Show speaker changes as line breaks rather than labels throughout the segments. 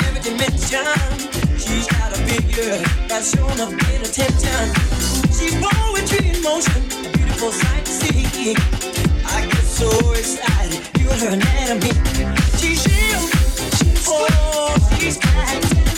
in every dimension. She's got a figure that's shown a great attention. She's poetry in motion, a beautiful sight to see. I get so excited, feel her anatomy. She's real, oh, she's got, got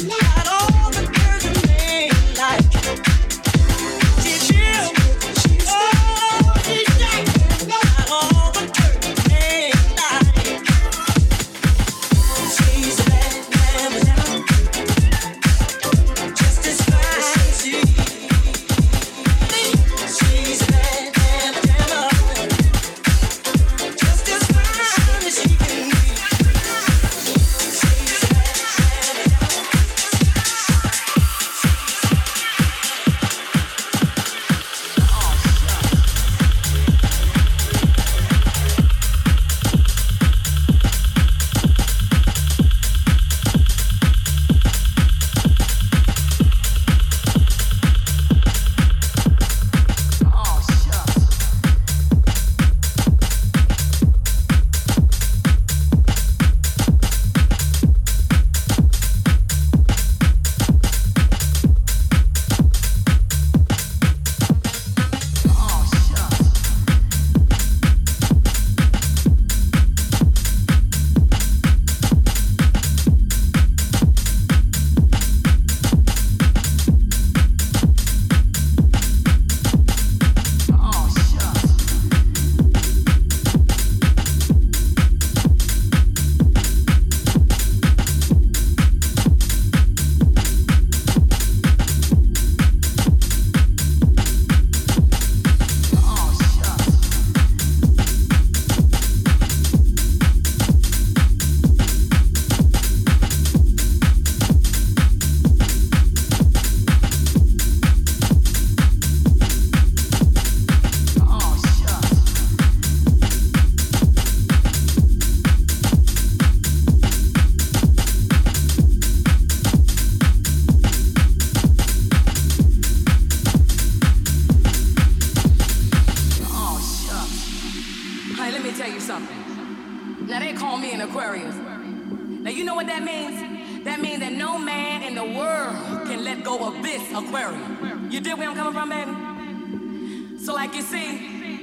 An Aquarius. Now you know what that means? That means that no man in the world can let go of this aquarium. You dig where I'm coming from, baby? So like you see,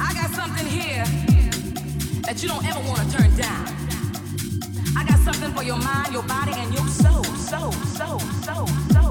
I got something here that you don't ever want to turn down. I got something for your mind, your body, and your soul. Soul, soul, soul, soul,
soul,